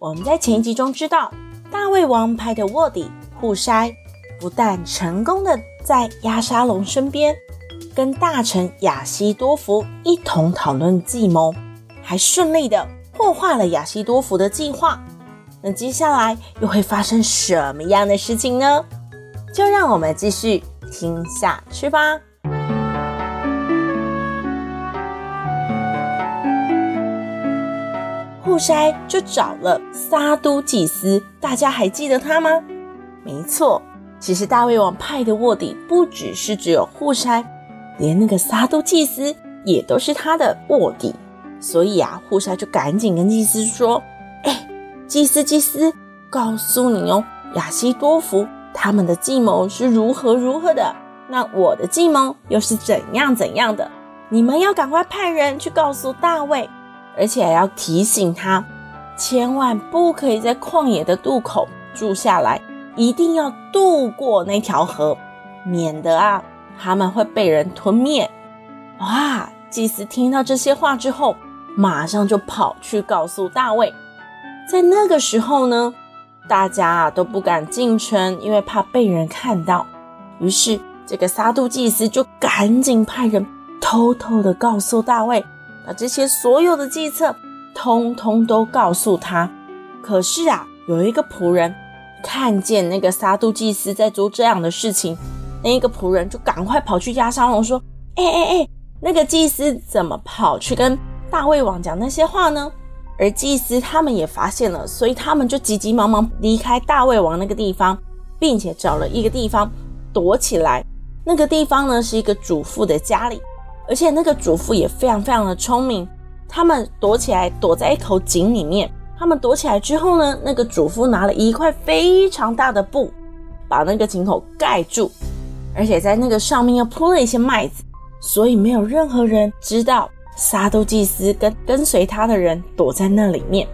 我们在前一集中知道，大卫王派的卧底户筛不但成功的在亚沙龙身边跟大臣亚西多福一同讨论计谋，还顺利的破坏了亚西多福的计划。那接下来又会发生什么样的事情呢？就让我们继续听下去吧。户筛就找了撒都祭司，大家还记得他吗？没错，其实大卫王派的卧底不只是只有户筛，连那个撒都祭司也都是他的卧底。所以啊，户筛就赶紧跟祭司说：“哎，祭司，祭司，告诉你哦，亚希多福他们的计谋是如何如何的，那我的计谋又是怎样怎样的？你们要赶快派人去告诉大卫。”而且还要提醒他，千万不可以在旷野的渡口住下来，一定要渡过那条河，免得啊他们会被人吞灭。哇！祭司听到这些话之后，马上就跑去告诉大卫。在那个时候呢，大家啊都不敢进城，因为怕被人看到。于是这个撒督祭司就赶紧派人偷偷的告诉大卫。把这些所有的计策，通通都告诉他。可是啊，有一个仆人看见那个撒督祭司在做这样的事情，那一个仆人就赶快跑去压沙龙说：“哎哎哎，那个祭司怎么跑去跟大卫王讲那些话呢？”而祭司他们也发现了，所以他们就急急忙忙离开大卫王那个地方，并且找了一个地方躲起来。那个地方呢，是一个主妇的家里。而且那个主妇也非常非常的聪明，他们躲起来，躲在一口井里面。他们躲起来之后呢，那个主妇拿了一块非常大的布，把那个井口盖住，而且在那个上面又铺了一些麦子，所以没有任何人知道撒督祭司跟跟随他的人躲在那里面。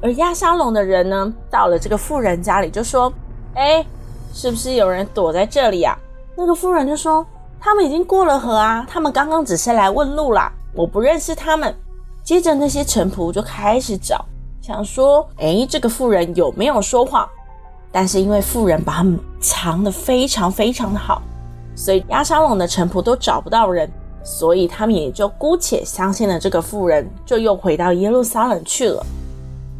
而押沙龙的人呢，到了这个妇人家里，就说：“哎，是不是有人躲在这里啊？”那个妇人就说。他们已经过了河啊！他们刚刚只是来问路啦，我不认识他们。接着那些臣仆就开始找，想说：诶，这个妇人有没有说谎？但是因为妇人把他们藏得非常非常的好，所以押沙龙的臣仆都找不到人，所以他们也就姑且相信了这个妇人，就又回到耶路撒冷去了。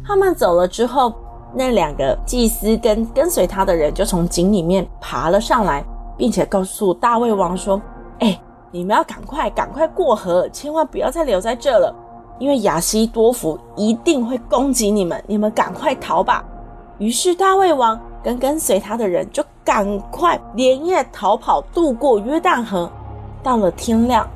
他们走了之后，那两个祭司跟跟随他的人就从井里面爬了上来。并且告诉大卫王说：“哎，你们要赶快赶快过河，千万不要再留在这了，因为亚西多弗一定会攻击你们，你们赶快逃吧。”于是大卫王跟跟随他的人就赶快连夜逃跑，渡过约旦河。到了天亮，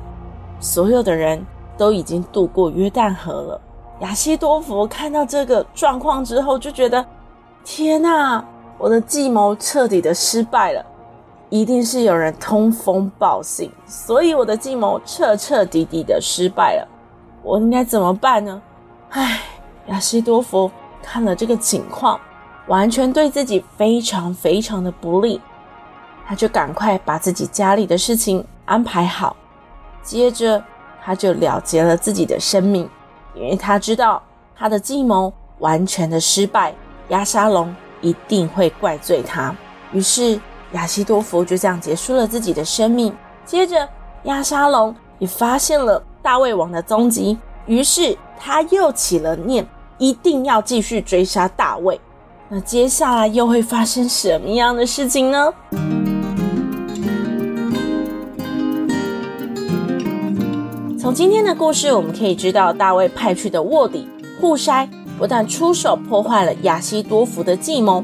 所有的人都已经渡过约旦河了。亚西多弗看到这个状况之后，就觉得：“天哪，我的计谋彻底的失败了。”一定是有人通风报信，所以我的计谋彻彻底底的失败了。我应该怎么办呢？唉，亚西多弗看了这个情况，完全对自己非常非常的不利，他就赶快把自己家里的事情安排好，接着他就了结了自己的生命，因为他知道他的计谋完全的失败，亚沙龙一定会怪罪他，于是。亚西多福就这样结束了自己的生命。接着，亚沙龙也发现了大卫王的踪迹，于是他又起了念，一定要继续追杀大卫。那接下来又会发生什么样的事情呢？从今天的故事，我们可以知道，大卫派去的卧底户筛不但出手破坏了亚西多福的计谋。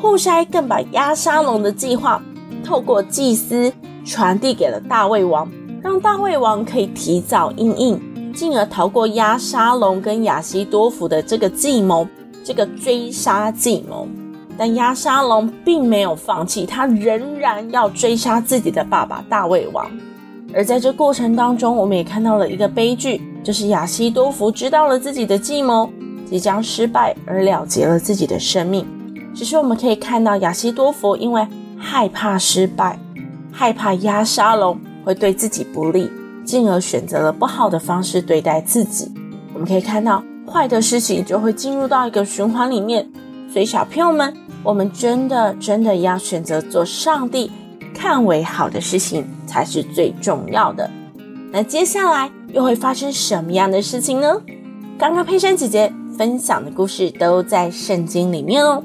户筛更把压沙龙的计划透过祭司传递给了大卫王，让大卫王可以提早应应，进而逃过压沙龙跟亚西多福的这个计谋。这个追杀计谋。但押沙龙并没有放弃，他仍然要追杀自己的爸爸大卫王。而在这过程当中，我们也看到了一个悲剧，就是亚西多福知道了自己的计谋即将失败，而了结了自己的生命。只是我们可以看到，亚西多弗因为害怕失败，害怕押沙龙会对自己不利，进而选择了不好的方式对待自己。我们可以看到，坏的事情就会进入到一个循环里面。所以，小朋友们，我们真的真的要选择做上帝看为好的事情，才是最重要的。那接下来又会发生什么样的事情呢？刚刚佩珊姐姐分享的故事都在圣经里面哦。